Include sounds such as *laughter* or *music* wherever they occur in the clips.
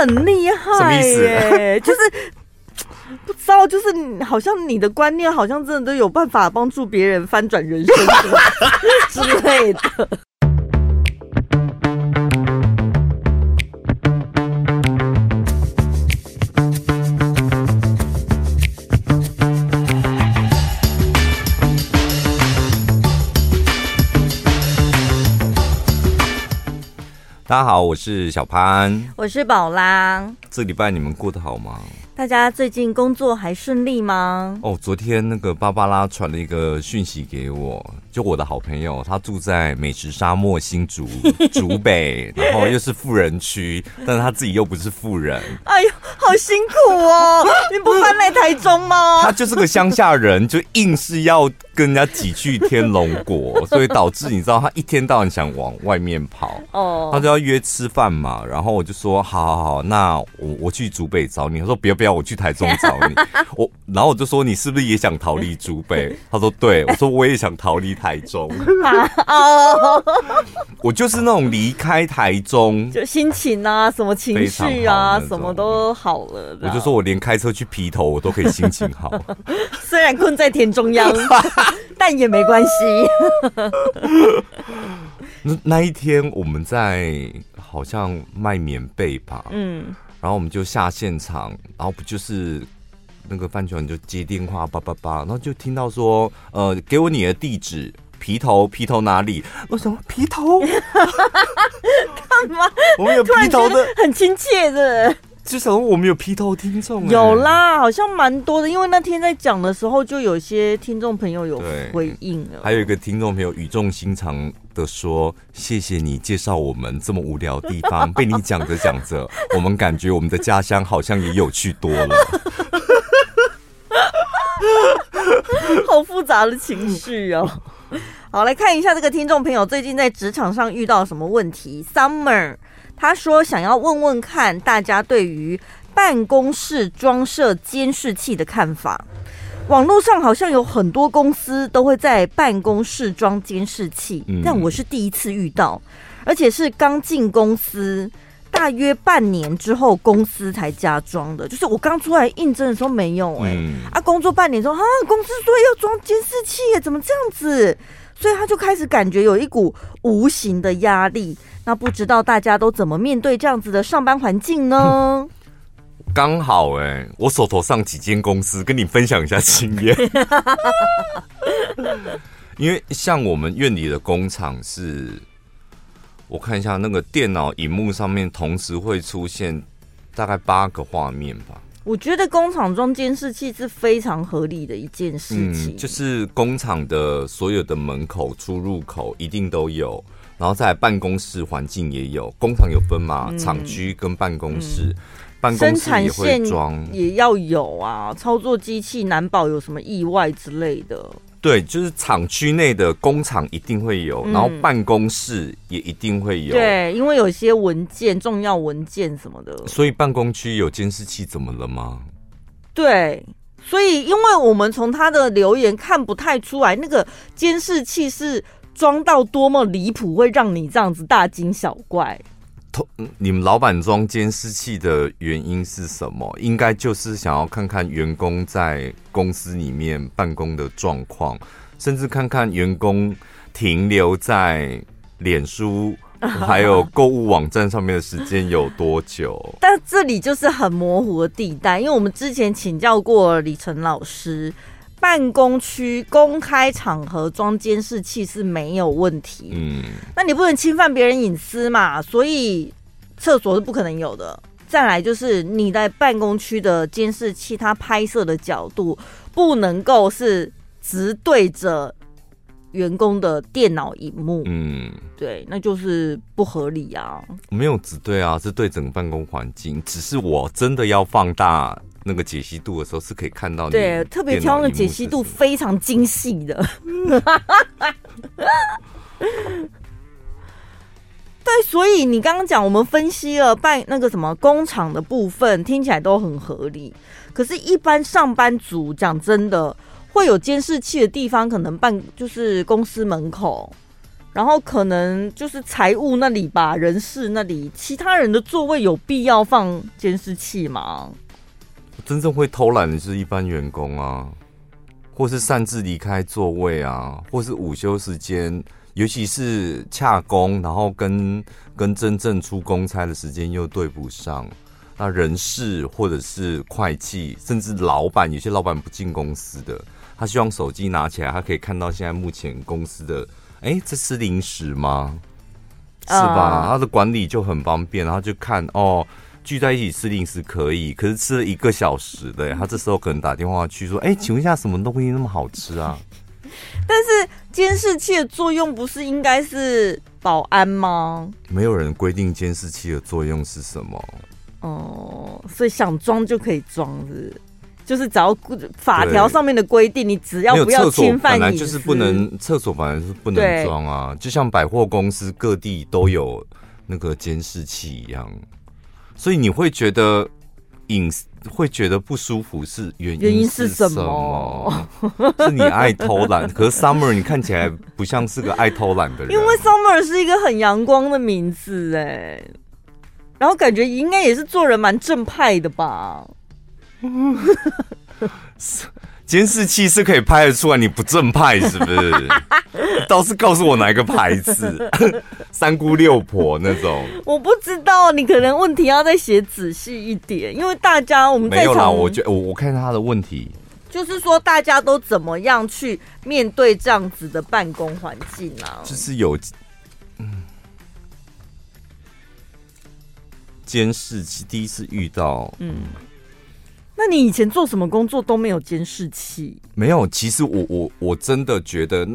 很厉害耶，就是 *laughs* 不知道，就是好像你的观念好像真的都有办法帮助别人翻转人生之类的。大家好，我是小潘，我是宝拉。这礼拜你们过得好吗？大家最近工作还顺利吗？哦，昨天那个芭芭拉传了一个讯息给我，就我的好朋友，他住在美食沙漠新竹 *laughs* 竹北，然后又是富人区，但是他自己又不是富人。哎呦，好辛苦哦！你不搬来台中吗？*laughs* 他就是个乡下人，就硬是要跟人家挤去天龙国，所以导致你知道他一天到晚想往外面跑。哦，他就要约吃饭嘛，然后我就说好好好，那我我去竹北找你。他说不要不要。要我去台中找你，*laughs* 我然后我就说，你是不是也想逃离竹北？他说对，我说我也想逃离台中。我就是那种离开台中，就心情啊，什么情绪啊，什么都好了。我就说我连开车去皮头，我都可以心情好。*laughs* 虽然困在田中央，*laughs* 但也没关系。那那一天我们在好像卖棉被吧，嗯。然后我们就下现场，然后不就是那个范琼就接电话，叭叭叭，然后就听到说，呃，给我你的地址，皮头，皮头哪里？我说埤头，*laughs* 干嘛？我们有皮头的，很亲切的。至少我们有批头听众，有啦，好像蛮多的。因为那天在讲的时候，就有些听众朋友有回应了。还有一个听众朋友语重心长的说：“谢谢你介绍我们这么无聊的地方，被你讲着讲着，*laughs* 我们感觉我们的家乡好像也有趣多了。”好复杂的情绪哦。好，来看一下这个听众朋友最近在职场上遇到什么问题。Summer。他说：“想要问问看大家对于办公室装设监视器的看法。网络上好像有很多公司都会在办公室装监视器，但我是第一次遇到，而且是刚进公司大约半年之后公司才加装的。就是我刚出来应征的时候没有哎、欸，啊，工作半年之后啊，公司说要装监视器，怎么这样子？所以他就开始感觉有一股无形的压力。”那不知道大家都怎么面对这样子的上班环境呢？*laughs* 刚好哎、我手头上几间公司跟你分享一下经验。*laughs* 因为像我们院里的工厂是，我看一下那个电脑荧幕上面同时会出现大概八个画面吧。我觉得工厂装监视器是非常合理的一件事情。嗯，就是工厂的所有的门口、出入口一定都有。然后在办公室环境也有，工厂有分嘛，嗯、厂区跟办公室，嗯、办公室也会装，也要有啊。操作机器难保有什么意外之类的。对，就是厂区内的工厂一定会有，嗯、然后办公室也一定会有。对，因为有些文件、重要文件什么的。所以办公区有监视器怎么了吗？对，所以因为我们从他的留言看不太出来，那个监视器是。装到多么离谱，会让你这样子大惊小怪？你们老板装监视器的原因是什么？应该就是想要看看员工在公司里面办公的状况，甚至看看员工停留在脸书 *laughs* 还有购物网站上面的时间有多久。*laughs* 但这里就是很模糊的地带，因为我们之前请教过李晨老师。办公区公开场合装监视器是没有问题，嗯，那你不能侵犯别人隐私嘛，所以厕所是不可能有的。再来就是你在办公区的监视器，它拍摄的角度不能够是直对着员工的电脑荧幕，嗯，对，那就是不合理啊。没有直对啊，是对整个办公环境，只是我真的要放大。那个解析度的时候是可以看到，对，特别挑那个解析度非常精细的。*laughs* 对，所以你刚刚讲，我们分析了办那个什么工厂的部分，听起来都很合理。可是，一般上班族讲真的，会有监视器的地方，可能办就是公司门口，然后可能就是财务那里吧，人事那里，其他人的座位有必要放监视器吗？真正会偷懒的是一般员工啊，或是擅自离开座位啊，或是午休时间，尤其是洽工，然后跟跟真正出公差的时间又对不上。那人事或者是会计，甚至老板，有些老板不进公司的，他希望手机拿起来，他可以看到现在目前公司的，哎、欸，这是零食吗？是吧？他的管理就很方便，然后就看哦，聚在一起吃零食可以，可是吃了一个小时的，他这时候可能打电话去说，哎、欸，请问一下，什么东西那么好吃啊？*laughs* 但是监视器的作用不是应该是保安吗？没有人规定监视器的作用是什么。哦，所以想装就可以装，是就是只要法条上面的规定，你只要不要侵犯，本来就是不能厕所，本来是不能装啊。就像百货公司各地都有那个监视器一样，所以你会觉得隐会觉得不舒服，是原因是什么？*laughs* 是你爱偷懒。可是 Summer 你看起来不像是个爱偷懒的人，因为 Summer 是一个很阳光的名字，哎。然后感觉应该也是做人蛮正派的吧？*laughs* 监视器是可以拍得出来你不正派是不是？*laughs* 倒是告诉我哪一个牌子，*laughs* 三姑六婆那种。我不知道，你可能问题要再写仔细一点，因为大家我们在没有啦。我觉我我看他的问题，就是说大家都怎么样去面对这样子的办公环境啊？就是有。监视器第一次遇到，嗯，那你以前做什么工作都没有监视器？没有，其实我我我真的觉得，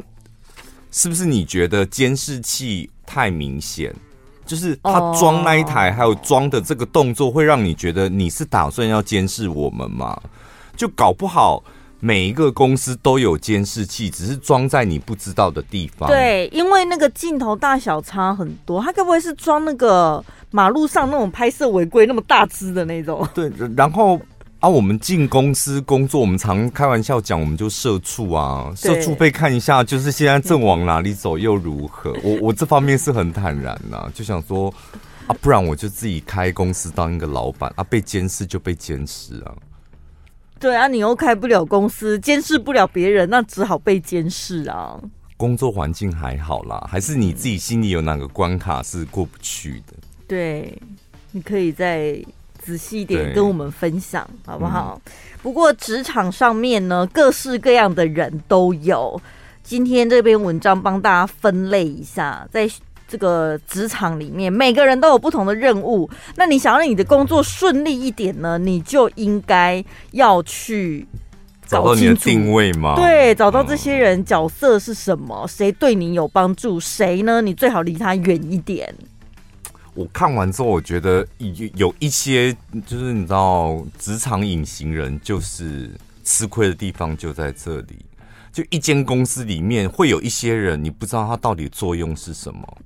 是不是你觉得监视器太明显？就是他装那一台，还有装的这个动作，会让你觉得你是打算要监视我们吗？就搞不好每一个公司都有监视器，只是装在你不知道的地方。对，因为那个镜头大小差很多，他该不会是装那个？马路上那种拍摄违规那么大只的那种，对。然后啊，我们进公司工作，我们常开玩笑讲，我们就社畜啊，社畜被看一下，就是现在正往哪里走又如何？我我这方面是很坦然呐、啊，就想说啊，不然我就自己开公司当一个老板啊，被监视就被监视啊。对啊，你又开不了公司，监视不了别人，那只好被监视啊。工作环境还好啦，还是你自己心里有哪个关卡是过不去的？对，你可以再仔细一点跟我们分享，好不好？嗯、不过职场上面呢，各式各样的人都有。今天这篇文章帮大家分类一下，在这个职场里面，每个人都有不同的任务。那你想让你的工作顺利一点呢，你就应该要去找定位吗？对，找到这些人角色是什么，谁对你有帮助，谁呢？你最好离他远一点。我看完之后，我觉得有有一些，就是你知道，职场隐形人就是吃亏的地方就在这里。就一间公司里面会有一些人，你不知道他到底作用是什么。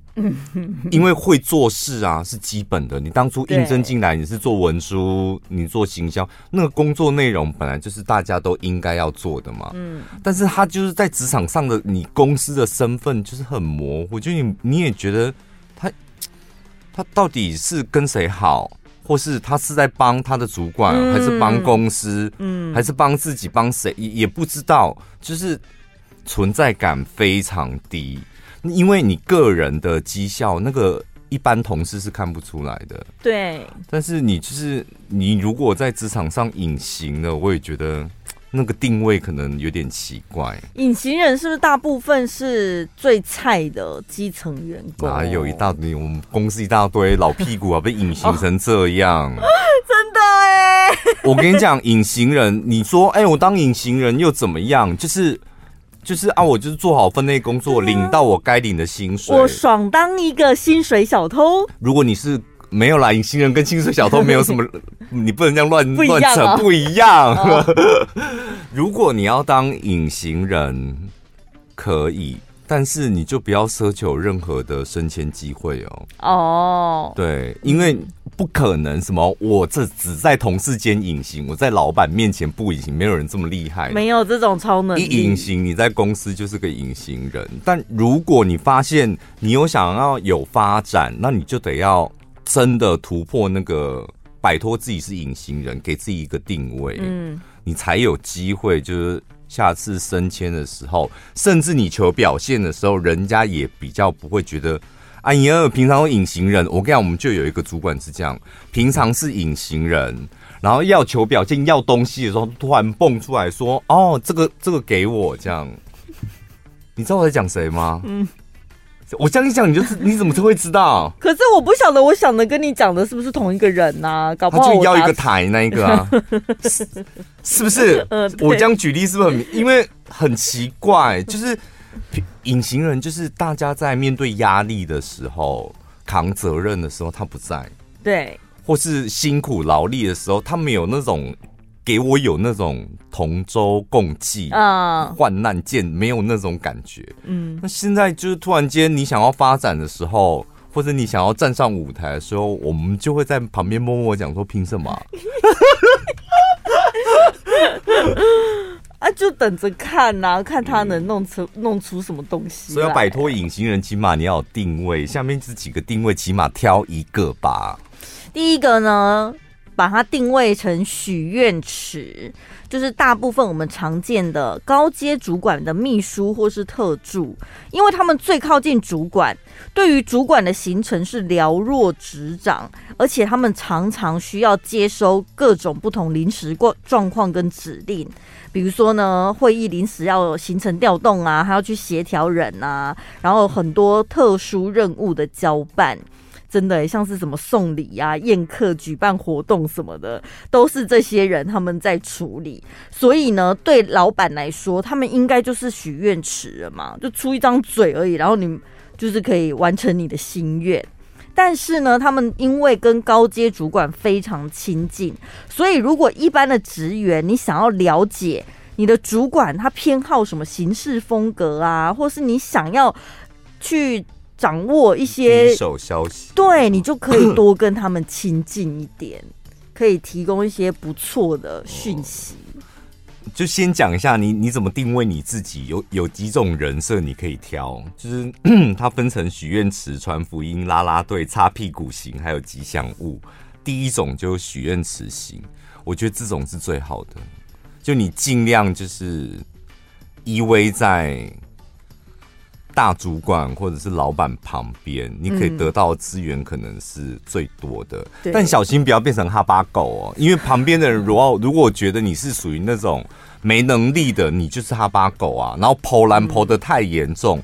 因为会做事啊是基本的。你当初应征进来，你是做文书，你做行销，那个工作内容本来就是大家都应该要做的嘛。嗯。但是他就是在职场上的你公司的身份就是很模糊，就你你也觉得。他到底是跟谁好，或是他是在帮他的主管，还是帮公司，嗯，还是帮自己，帮谁也也不知道，就是存在感非常低，因为你个人的绩效，那个一般同事是看不出来的，对。但是你就是你，如果在职场上隐形了，我也觉得。那个定位可能有点奇怪。隐形人是不是大部分是最菜的基层员工？哪有一大堆？我们公司一大堆老屁股啊，被隐形成这样，哦、*laughs* 真的哎！我跟你讲，隐形人，你说，哎、欸，我当隐形人又怎么样？就是就是啊，我就是做好分内工作，领到我该领的薪水，我爽当一个薪水小偷。如果你是。没有啦，隐形人跟清水小偷没有什么，*laughs* 你不能这样乱乱扯，不一样。哦、*laughs* 如果你要当隐形人，可以，但是你就不要奢求任何的升迁机会哦。哦，对，因为不可能什么，我这只在同事间隐形，我在老板面前不隐形，没有人这么厉害，没有这种超能力。一隐形，你在公司就是个隐形人。但如果你发现你有想要有发展，那你就得要真的突破那个，摆脱自己是隐形人，给自己一个定位，嗯，你才有机会，就是下次升迁的时候，甚至你求表现的时候，人家也比较不会觉得。哎呀，平常隐形人，我跟你讲，我们就有一个主管是这样，平常是隐形人，然后要求表现、要东西的时候，突然蹦出来说：“哦，这个这个给我。”这样，你知道我在讲谁吗？嗯，*laughs* 我这样一讲，你就你怎么就会知道？*laughs* 可是我不晓得，我想的跟你讲的是不是同一个人呐、啊？搞不好他就要一个台那一个啊，*laughs* 是，是不是？我这样举例是不是很？因为很奇怪，就是。隐形人就是大家在面对压力的时候、扛责任的时候，他不在；对，或是辛苦劳力的时候，他没有那种给我有那种同舟共济啊、患难见没有那种感觉。嗯，那现在就是突然间你想要发展的时候，或者你想要站上舞台的时候，我们就会在旁边默默讲说：“凭什么？” *laughs* 啊，就等着看呐、啊，看他能弄出、嗯、弄出什么东西。所以要摆脱隐形人，起码你要有定位。下面这几个定位，起码挑一个吧。第一个呢，把它定位成许愿池，就是大部分我们常见的高阶主管的秘书或是特助，因为他们最靠近主管，对于主管的行程是了若指掌，而且他们常常需要接收各种不同临时状状况跟指令。比如说呢，会议临时要有行程调动啊，还要去协调人啊，然后很多特殊任务的交办，真的像是什么送礼啊、宴客、举办活动什么的，都是这些人他们在处理。所以呢，对老板来说，他们应该就是许愿池了嘛，就出一张嘴而已，然后你就是可以完成你的心愿。但是呢，他们因为跟高阶主管非常亲近，所以如果一般的职员，你想要了解你的主管他偏好什么行事风格啊，或是你想要去掌握一些手消息，对，你就可以多跟他们亲近一点，可以提供一些不错的讯息。就先讲一下你你怎么定位你自己，有有几种人设你可以挑，就是 *clears throat* 它分成许愿池、传福音、啦啦队、擦屁股型，还有吉祥物。第一种就许愿池型，我觉得这种是最好的，就你尽量就是依偎在大主管或者是老板旁边，你可以得到资源可能是最多的，嗯、但小心不要变成哈巴狗哦，因为旁边的人如果如果觉得你是属于那种没能力的，你就是哈巴狗啊，然后抛篮抛得太严重，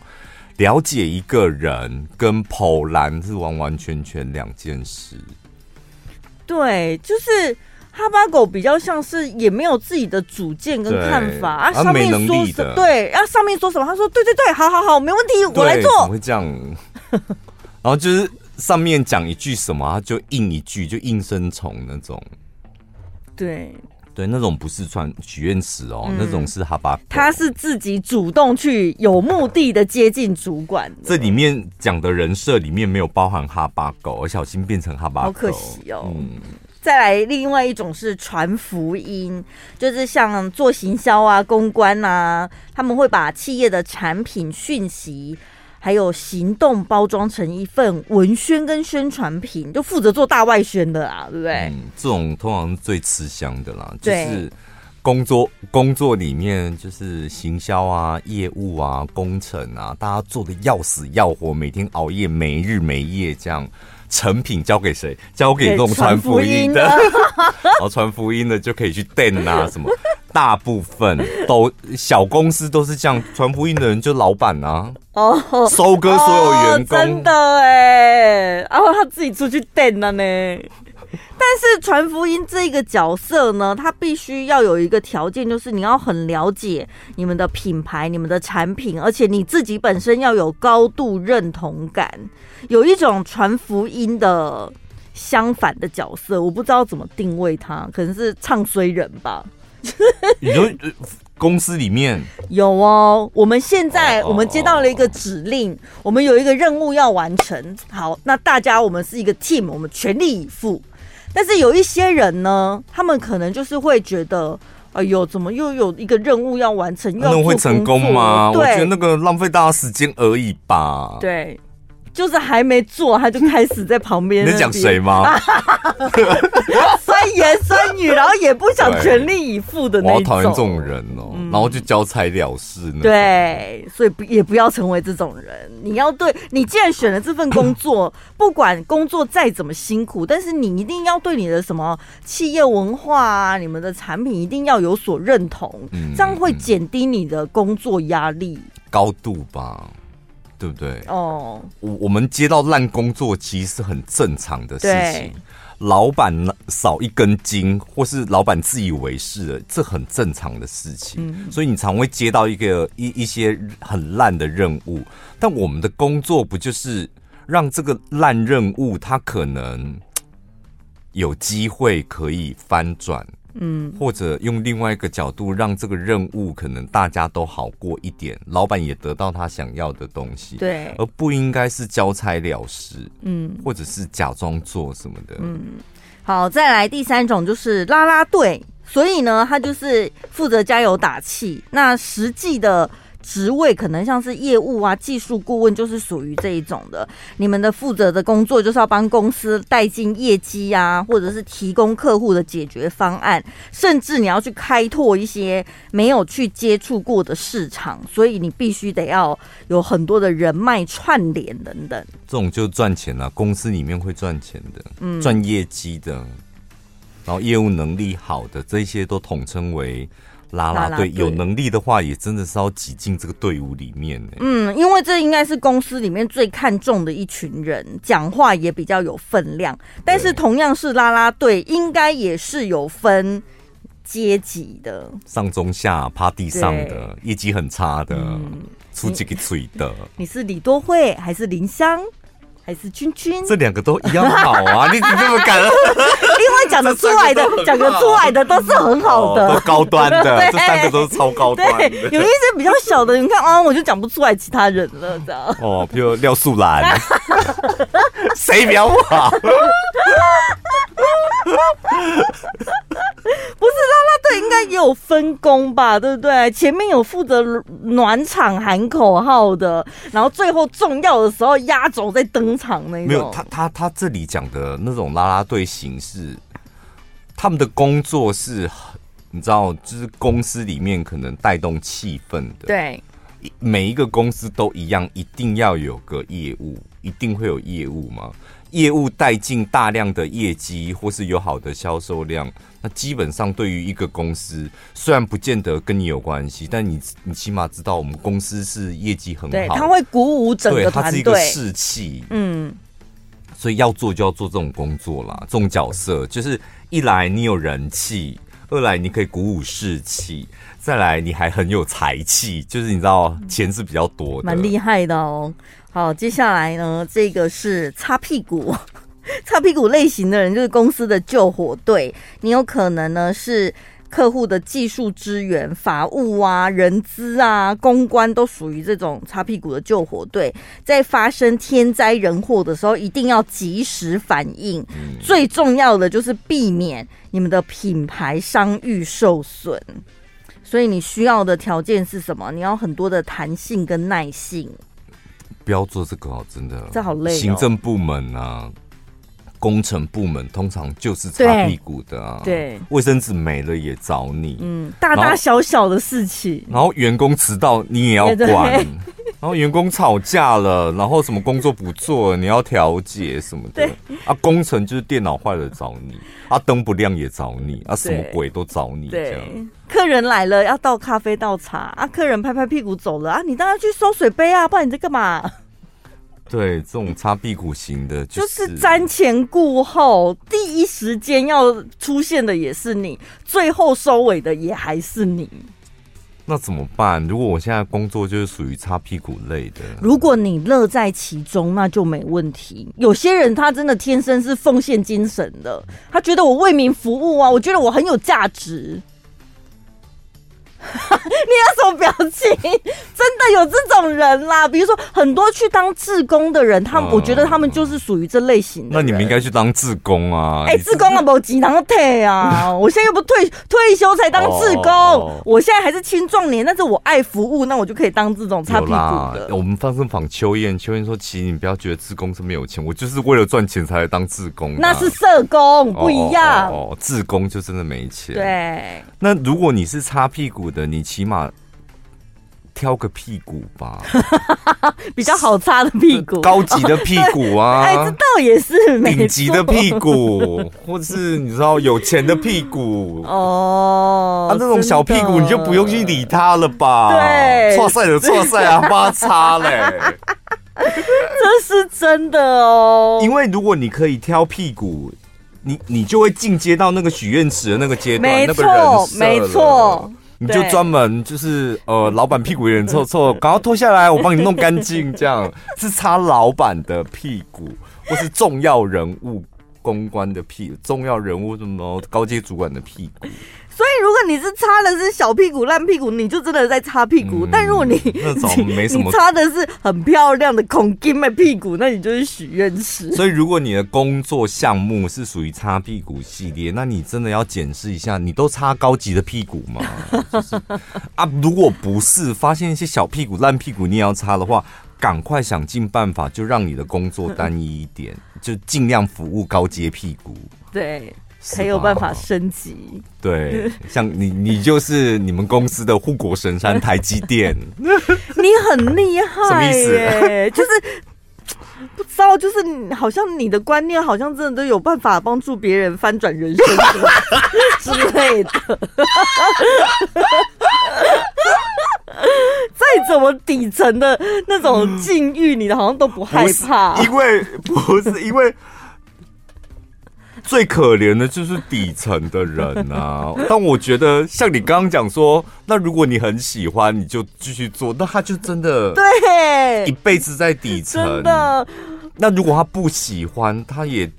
了解一个人跟抛篮是完完全全两件事。对，就是。哈巴狗比较像是也没有自己的主见跟看法啊，上面说什么对，啊上面说什么，他说对对对，好好好，没问题，我来做。怎么会这样？*laughs* 然后就是上面讲一句什么，他就应一句，就应声虫那种。对对，那种不是穿许愿池哦，嗯、那种是哈巴狗。他是自己主动去有目的的接近主管。这里面讲的人设里面没有包含哈巴狗，而小心变成哈巴狗，好可惜哦。嗯。再来，另外一种是传福音，就是像做行销啊、公关啊，他们会把企业的产品讯息还有行动包装成一份文宣跟宣传品，就负责做大外宣的啦，对不对？嗯，这种通常是最吃香的啦，就是工作工作里面就是行销啊、业务啊、工程啊，大家做的要死要活，每天熬夜没日没夜这样。成品交给谁？交给这种传福音的，*laughs* 然后传福音的就可以去电啊什么。大部分都小公司都是这样，传福音的人就老板啊，哦，收割所有员工，哦、真的哎，然后他自己出去电了呢。*laughs* 但是传福音这个角色呢，他必须要有一个条件，就是你要很了解你们的品牌、你们的产品，而且你自己本身要有高度认同感。有一种传福音的相反的角色，我不知道怎么定位他，可能是唱衰人吧。你说公司里面有哦，我们现在我们接到了一个指令，我们有一个任务要完成。好，那大家我们是一个 team，我们全力以赴。但是有一些人呢，他们可能就是会觉得，哎呦，怎么又有一个任务要完成？又要会成功吗？我觉得那个浪费大家时间而已吧。对。就是还没做，他就开始在旁边。你在讲谁吗？酸言酸语，然后也不想全力以赴的那种。我讨厌这种人哦、然后就交差了事。对，所以不也不要成为这种人。你要对，你既然选了这份工作，*laughs* 不管工作再怎么辛苦，但是你一定要对你的什么企业文化啊，你们的产品一定要有所认同，嗯、这样会减低你的工作压力高度吧。对不对？哦，我我们接到烂工作其实是很正常的事情。老板少一根筋，或是老板自以为是的，这很正常的事情。所以你常会接到一个一一些很烂的任务，但我们的工作不就是让这个烂任务它可能有机会可以翻转？嗯，或者用另外一个角度，让这个任务可能大家都好过一点，老板也得到他想要的东西，对，而不应该是交差了事，嗯，或者是假装做什么的，嗯。好，再来第三种就是拉拉队，所以呢，他就是负责加油打气，那实际的。职位可能像是业务啊、技术顾问，就是属于这一种的。你们的负责的工作就是要帮公司带进业绩啊，或者是提供客户的解决方案，甚至你要去开拓一些没有去接触过的市场，所以你必须得要有很多的人脉串联等等。这种就赚钱了，公司里面会赚钱的，嗯，赚业绩的，然后业务能力好的这些都统称为。啦啦队有能力的话，也真的是要挤进这个队伍里面呢。嗯，因为这应该是公司里面最看重的一群人，讲话也比较有分量。但是同样是啦啦队，应该也是有分阶级的，上中下趴地上的，业绩很差的，出几个嘴的。你是李多惠还是林香？还是君君，这两个都一样好啊！你怎么这么敢？*laughs* 讲得出来的，*laughs* 讲得出来的都是很好的，都高端的，*laughs* 这三个都是超高端的。有一些比较小的，你看啊，我就讲不出来其他人了，这样。*laughs* 哦，比如廖素兰，谁比较好？不是啦啦队应该也有分工吧，对不对？前面有负责暖场喊口号的，然后最后重要的时候压轴在登场那种。没有，他他他这里讲的那种啦啦队形式，他们的工作是，你知道，就是公司里面可能带动气氛的。对，每一个公司都一样，一定要有个业务，一定会有业务吗？业务带进大量的业绩，或是有好的销售量，那基本上对于一个公司，虽然不见得跟你有关系，但你你起码知道我们公司是业绩很好，对，他会鼓舞整个团队，它是一个士气，嗯，所以要做就要做这种工作啦，这种角色就是一来你有人气，二来你可以鼓舞士气，再来你还很有财气，就是你知道钱是比较多的，蛮厉害的哦。好，接下来呢，这个是擦屁股，*laughs* 擦屁股类型的人就是公司的救火队。你有可能呢是客户的技术支援、法务啊、人资啊、公关都属于这种擦屁股的救火队。在发生天灾人祸的时候，一定要及时反应。嗯、最重要的就是避免你们的品牌商誉受损。所以你需要的条件是什么？你要很多的弹性跟耐性。不要做这个哦，真的，这好累哦。行政部门啊，工程部门通常就是擦屁股的啊。对，卫生纸没了也找你。嗯，大大小小的事情。然后员工迟到你也要管。然后员工吵架了，然后什么工作不做，你要调解什么的。对啊，工程就是电脑坏了找你，啊灯不亮也找你，啊什么鬼都找你这样。客人来了要倒咖啡倒茶啊，客人拍拍屁股走了啊，你当然去收水杯啊，不然你在干嘛？对，这种擦屁股型的，就是瞻前顾后，第一时间要出现的也是你，最后收尾的也还是你。那怎么办？如果我现在工作就是属于擦屁股类的，如果你乐在其中，那就没问题。有些人他真的天生是奉献精神的，他觉得我为民服务啊，我觉得我很有价值。*laughs* 你有什么表情？真的有这种人啦，比如说很多去当志工的人，他们、嗯、我觉得他们就是属于这类型的。那你们应该去当志工啊！哎、欸，志工啊，没钱能退啊！*laughs* 我现在又不退退休才当志工，哦、我现在还是青壮年，但是我爱服务，那我就可以当这种擦屁股的。我们放生访秋燕，秋燕说：“其实你不要觉得志工是没有钱，我就是为了赚钱才来当志工。”那是社工不一样哦，哦，志工就真的没钱。对，那如果你是擦屁股的，你起码。挑个屁股吧，*laughs* 比较好擦的屁股，*laughs* 高级的屁股啊！*laughs* 哎，这倒也是顶级的屁股，或者是你知道有钱的屁股哦。啊，那种小屁股你就不用去理他了吧？对，错赛的错赛啊，帮他擦嘞。这是真的哦。因为如果你可以挑屁股，你你就会进阶到那个许愿池的那个阶段，没错，没错。你就专门就是呃，老板屁股有点臭臭，赶快脱下来，我帮你弄干净。这样 *laughs* 是擦老板的屁股，或是重要人物公关的屁，重要人物什么高阶主管的屁股。所以，如果你是擦的是小屁股、烂屁股，你就真的在擦屁股。嗯、但如果你那种没什么，你擦的是很漂亮的孔金的屁股，那你就是许愿池。所以，如果你的工作项目是属于擦屁股系列，那你真的要检视一下，你都擦高级的屁股吗？*laughs* 就是啊，如果不是，发现一些小屁股、烂屁股，你也要擦的话，赶快想尽办法，就让你的工作单一一点，就尽量服务高阶屁股。对。才有办法升级。对，*laughs* 像你，你就是你们公司的护国神山台积电。*laughs* 你很厉害，什么意思？*laughs* 就是不知道，就是好像你的观念好像真的都有办法帮助别人翻转人生之类的。再怎么底层的那种境遇，你好像都不害怕，因为不是因为。最可怜的就是底层的人啊！*laughs* 但我觉得，像你刚刚讲说，那如果你很喜欢，你就继续做，那他就真的对一辈子在底层。那如果他不喜欢，他也。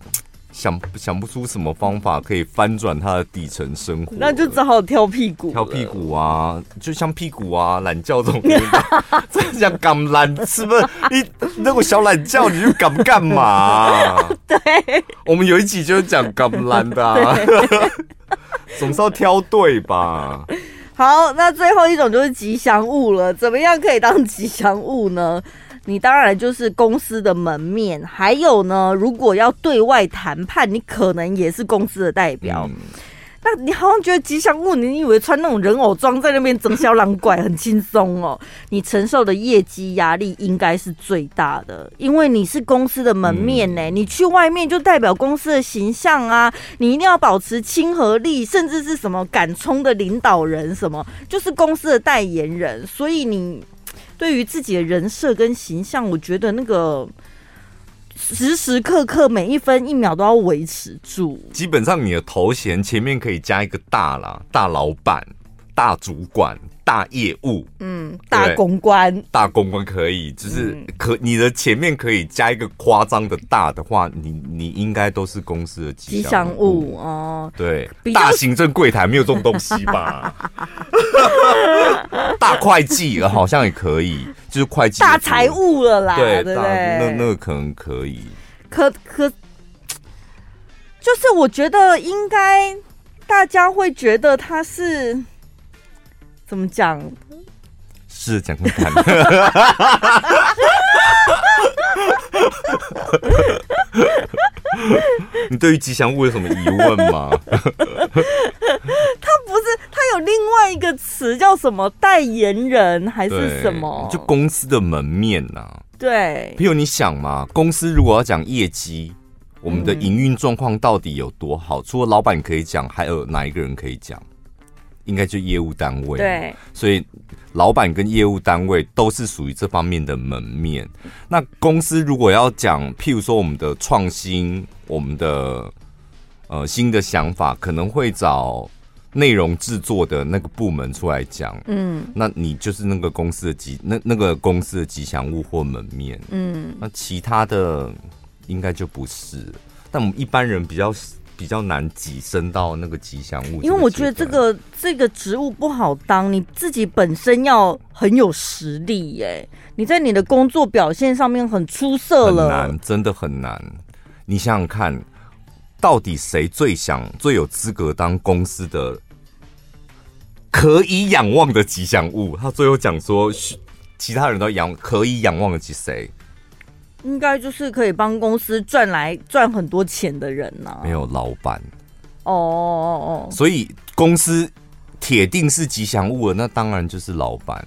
想想不出什么方法可以翻转他的底层生活，那就只好挑屁股。挑屁股啊，就像屁股啊，懒觉这种，*laughs* 这样敢懒是不是？你那个小懒觉，你就敢干嘛、啊？*laughs* 对，我们有一集就是讲敢懒的、啊，*laughs* 总是要挑对吧？好，那最后一种就是吉祥物了，怎么样可以当吉祥物呢？你当然就是公司的门面，还有呢，如果要对外谈判，你可能也是公司的代表。嗯、那你好像觉得吉祥物，你以为穿那种人偶装在那边整小狼怪很轻松哦？你承受的业绩压力应该是最大的，因为你是公司的门面呢。嗯、你去外面就代表公司的形象啊，你一定要保持亲和力，甚至是什么敢冲的领导人，什么就是公司的代言人，所以你。对于自己的人设跟形象，我觉得那个时时刻刻每一分一秒都要维持住。基本上你的头衔前面可以加一个大啦，大老板、大主管。大业务，嗯，大公关，大公关可以，就是可你的前面可以加一个夸张的大的话，你你应该都是公司的吉祥物哦。对，大行政柜台没有这种东西吧？*laughs* 大会计好像也可以，就是会计大财务了啦，对对，那那个可能可以。可可，就是我觉得应该大家会觉得他是。怎么讲？是讲看看。*laughs* 你对于吉祥物有什么疑问吗？他不是，他有另外一个词叫什么代言人还是什么？就公司的门面呐、啊。对。比如你想嘛，公司如果要讲业绩，我们的营运状况到底有多好？嗯、除了老板可以讲，还有哪一个人可以讲？应该就业务单位，对，所以老板跟业务单位都是属于这方面的门面。那公司如果要讲，譬如说我们的创新，我们的呃新的想法，可能会找内容制作的那个部门出来讲。嗯，那你就是那个公司的吉那那个公司的吉祥物或门面。嗯，那其他的应该就不是。但我们一般人比较。比比较难跻身到那个吉祥物。因为我觉得这个这个职务不好当，你自己本身要很有实力耶。你在你的工作表现上面很出色了，很难，真的很难。你想想看，到底谁最想、最有资格当公司的可以仰望的吉祥物？他最后讲说，其他人都仰可以仰望的是谁？应该就是可以帮公司赚来赚很多钱的人呐、啊。没有老板哦哦哦，所以公司铁定是吉祥物了，那当然就是老板。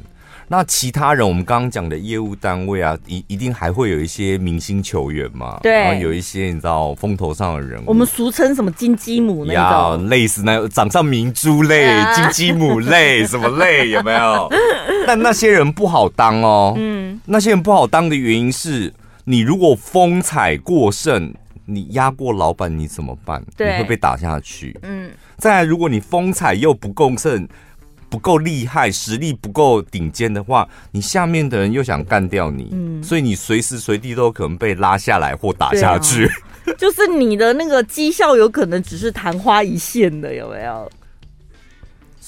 那其他人，我们刚刚讲的业务单位啊，一一定还会有一些明星球员嘛，对，然后有一些你知道风头上的人物，我们俗称什么金鸡母那种，类似那掌上明珠类、啊、金鸡母类 *laughs* 什么类有没有？但那些人不好当哦，嗯，那些人不好当的原因是。你如果风采过剩，你压过老板，你怎么办？对，你会被打下去。嗯，再来，如果你风采又不够盛，不够厉害，实力不够顶尖的话，你下面的人又想干掉你，嗯，所以你随时随地都有可能被拉下来或打下去。啊、就是你的那个绩效有可能只是昙花一现的，有没有？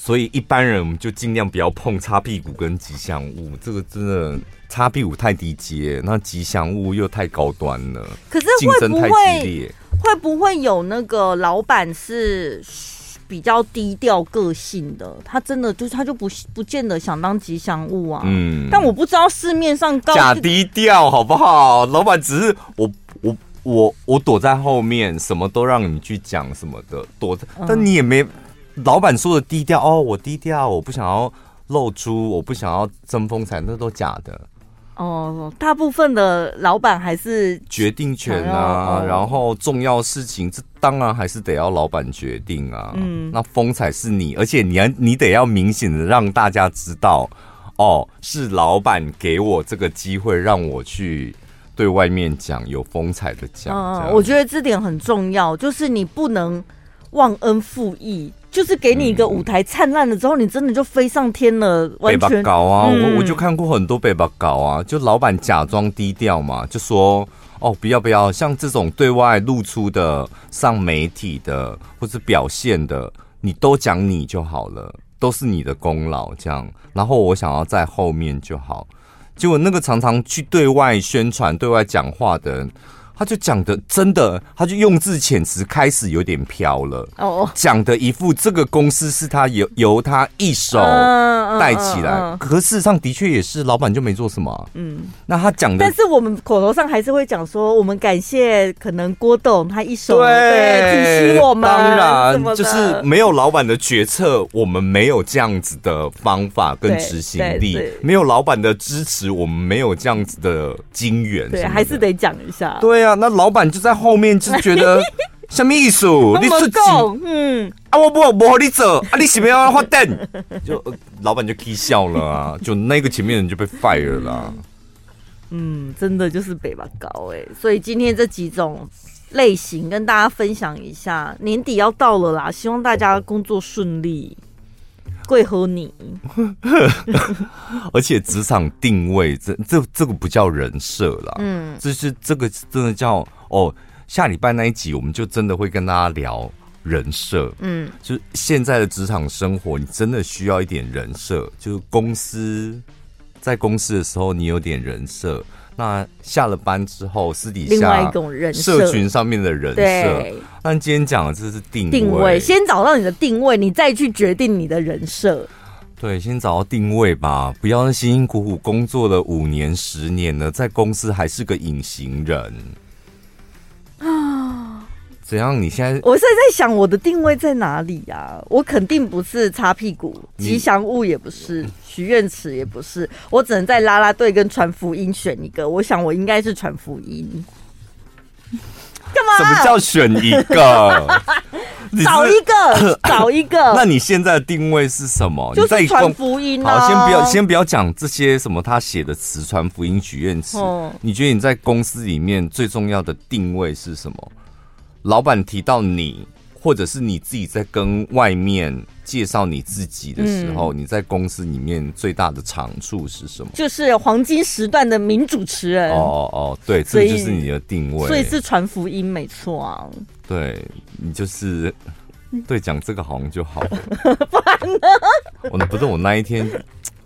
所以一般人我们就尽量不要碰擦屁股跟吉祥物，这个真的擦屁股太低阶，那吉祥物又太高端了。可是会不会会不会有那个老板是比较低调个性的？他真的就是他就不不见得想当吉祥物啊。嗯，但我不知道市面上高假低调好不好？老板只是我我我我躲在后面，什么都让你去讲什么的，躲在，但你也没。老板说的低调哦，我低调，我不想要露珠，我不想要争风采，那都假的。哦，大部分的老板还是决定权啊，然后重要事情，这当然还是得要老板决定啊。嗯，那风采是你，而且你要你得要明显的让大家知道，哦，是老板给我这个机会，让我去对外面讲有风采的讲。嗯，我觉得这点很重要，就是你不能忘恩负义。就是给你一个舞台灿烂了之后，你真的就飞上天了。完全搞啊！我我就看过很多北巴搞啊，就老板假装低调嘛，就说哦，不要不要，像这种对外露出的、上媒体的或者表现的，你都讲你就好了，都是你的功劳这样。然后我想要在后面就好。结果那个常常去对外宣传、对外讲话的人。他就讲的真的，他就用字遣词开始有点飘了。哦，讲的一副这个公司是他由由他一手带起来，可事实上的确也是老板就没做什么。嗯，那他讲的，但是我们口头上还是会讲说，我们感谢可能郭董他一手对提醒我们。当然，就是没有老板的决策，我们没有这样子的方法跟执行力；没有老板的支持，我们没有这样子的经验。对，还是得讲一下。对啊。那老板就在后面，就觉得 *laughs* 什么意思？你自己，嗯，啊，我不不和你走，啊，你是不是要发电？*laughs* 就老板就气笑了啊，*laughs* 就那个前面人就被 fire 了。嗯，真的就是北巴高哎，所以今天这几种类型跟大家分享一下，年底要到了啦，希望大家工作顺利。贵和你，*laughs* 而且职场定位这这这个不叫人设啦，嗯，这是这个真的叫哦。下礼拜那一集我们就真的会跟大家聊人设，嗯，就是现在的职场生活，你真的需要一点人设，就是公司在公司的时候，你有点人设。那下了班之后，私底下另外一种人设，社群上面的人设。那今天讲的这是定位，定位，先找到你的定位，你再去决定你的人设。对，先找到定位吧，不要辛辛苦苦工作了五年、十年了，在公司还是个隐形人。怎样？你现在我是在想我的定位在哪里呀、啊？我肯定不是擦屁股，吉祥物也不是，许愿池也不是，我只能在啦啦队跟传福音选一个。我想我应该是传福音。干嘛？什么叫选一个？*laughs* 找一个，*laughs* 找一个。那你现在的定位是什么？就是传福音、啊。好，先不要，先不要讲这些什么他写的词，传福音、许愿池。你觉得你在公司里面最重要的定位是什么？老板提到你，或者是你自己在跟外面介绍你自己的时候，嗯、你在公司里面最大的长处是什么？就是黄金时段的名主持人。哦哦，对，这就是你的定位。所以是传福音，没错啊。对，你就是 *laughs* 对讲这个好像就好了。不然呢？我不是我那一天，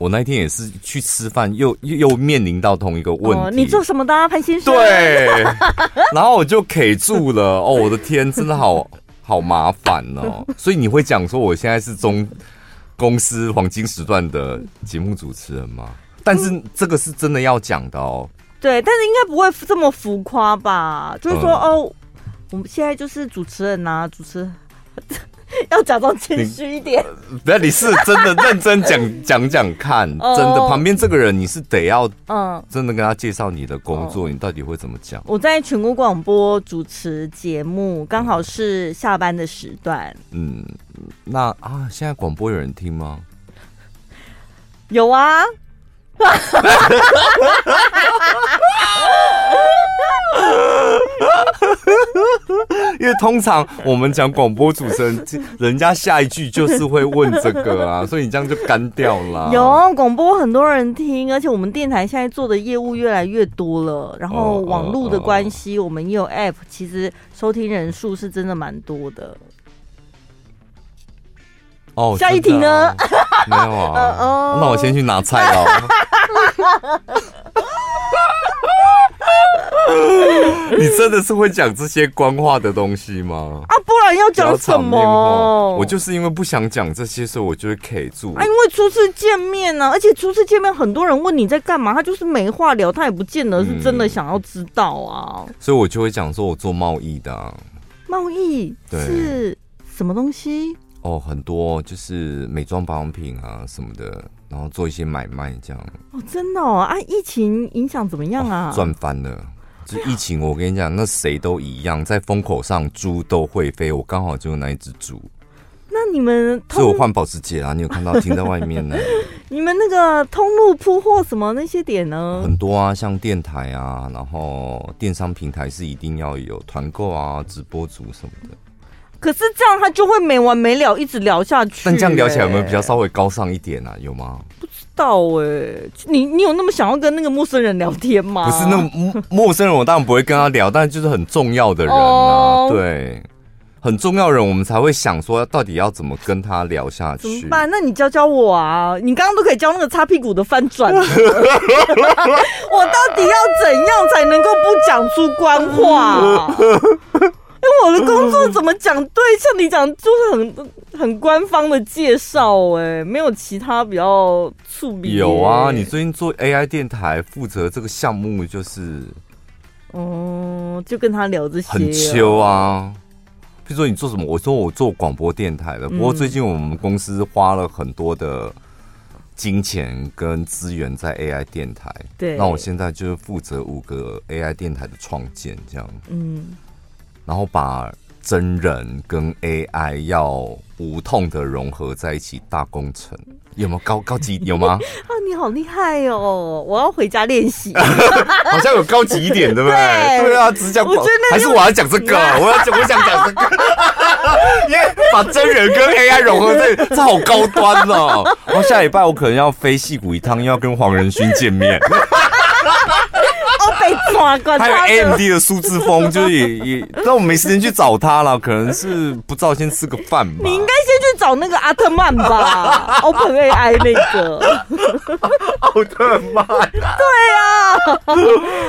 我那一天也是去吃饭，又又又面临到同一个问题。哦、你做什么的、啊，潘先生？对，*laughs* 然后我就 K 住了。哦，我的天，真的好。*laughs* 好麻烦哦，所以你会讲说我现在是中公司黄金时段的节目主持人吗？但是这个是真的要讲的哦。对，但是应该不会这么浮夸吧？就是说，嗯、哦，我们现在就是主持人啊，主持人。*laughs* 要假装谦虚一点，不要，你是真的认真讲讲讲看，*laughs* 真的旁边这个人你是得要嗯，真的跟他介绍你的工作，你到底会怎么讲？我在全国广播主持节目，刚好是下班的时段。嗯，那啊，现在广播有人听吗？有啊。*laughs* *laughs* 因为通常我们讲广播主持人，人家下一句就是会问这个啊，*laughs* 所以你这样就干掉了。有广播很多人听，而且我们电台现在做的业务越来越多了，然后网络的关系，我们也有 App，其实收听人数是真的蛮多的。哦，下一题呢？没有啊，*laughs* 那我先去拿菜了。*laughs* 你真的是会讲这些官话的东西吗？啊，不然要讲什么？我就是因为不想讲这些，所以我就会 K 住。啊，因为初次见面呢、啊，而且初次见面，很多人问你在干嘛，他就是没话聊，他也不见得是真的想要知道啊。嗯、所以我就会讲说，我做贸易的、啊。贸易是什么东西？哦，很多就是美妆保养品啊什么的。然后做一些买卖，这样哦，真的哦啊！疫情影响怎么样啊？赚、哦、翻了！这疫情，我跟你讲，那谁都一样，在风口上猪都会飞。我刚好就有那一只猪。那你们，所以我换保时捷啊！你有看到停在外面呢？*laughs* 你们那个通路铺货什么那些点呢？很多啊，像电台啊，然后电商平台是一定要有团购啊，直播组什么的。可是这样他就会没完没了，一直聊下去、欸。但这样聊起来有没有比较稍微高尚一点啊？有吗？不知道哎、欸，你你有那么想要跟那个陌生人聊天吗？不是那陌陌生人，我当然不会跟他聊，但就是很重要的人啊，哦、对，很重要的人，我们才会想说到底要怎么跟他聊下去。怎么办？那你教教我啊！你刚刚都可以教那个擦屁股的翻转，*laughs* 我到底要怎样才能够不讲出官话？*laughs* 我的工作怎么讲？对，像你讲，就是很很官方的介绍，哎，没有其他比较触笔。有啊，你最近做 AI 电台，负责这个项目，就是，哦，就跟他聊这些，很秋啊。譬如说你做什么？我说我做广播电台的，不过最近我们公司花了很多的金钱跟资源在 AI 电台。对，那我现在就是负责五个 AI 电台的创建，这样。嗯。然后把真人跟 AI 要无痛的融合在一起，大工程有没有高高级？有吗？*laughs* 啊，你好厉害哦！我要回家练习。*laughs* 好像有高级一点，对不对？对，对啊，只讲我觉得还是我要讲这个？*laughs* 我要讲，我想讲这个，因为把真人跟 AI 融合在，这好高端哦。然后下礼拜我可能要飞戏谷一趟，又要跟黄仁勋见面。还有 AMD 的苏志峰，就是也也，但我没时间去找他了，可能是不知道先吃个饭吧。你应该先去找那个阿特曼吧，*laughs* Open AI 那个。奥特曼。对啊，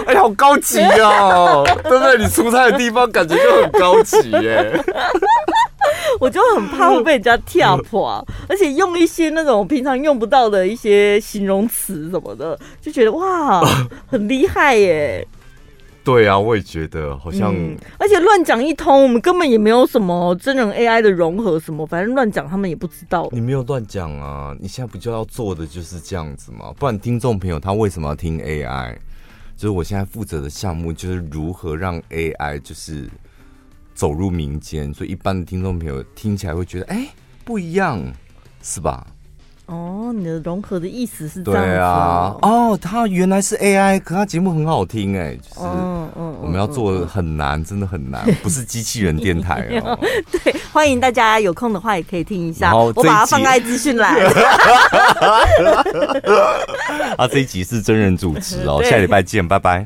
哎呀，好高级哦，对不对？你出差的地方感觉就很高级耶。*laughs* 我就很怕会被人家跳破，而且用一些那种平常用不到的一些形容词什么的，就觉得哇，很厉害耶。对啊，我也觉得好像，嗯、而且乱讲一通，我们根本也没有什么真人 AI 的融合什么，反正乱讲他们也不知道。你没有乱讲啊，你现在不就要做的就是这样子吗？不然听众朋友他为什么要听 AI？就是我现在负责的项目就是如何让 AI 就是。走入民间，所以一般的听众朋友听起来会觉得，哎、欸，不一样，是吧？哦，你的融合的意思是这样子。对啊，哦，他原来是 AI，可他节目很好听，哎，就是，嗯嗯我们要做的很难，真的很难，不是机器人电台哦。*laughs* 对，欢迎大家有空的话也可以听一下，我把它放在资讯栏。*laughs* 啊，这一集是真人主持哦，*laughs* 下礼拜见，拜拜。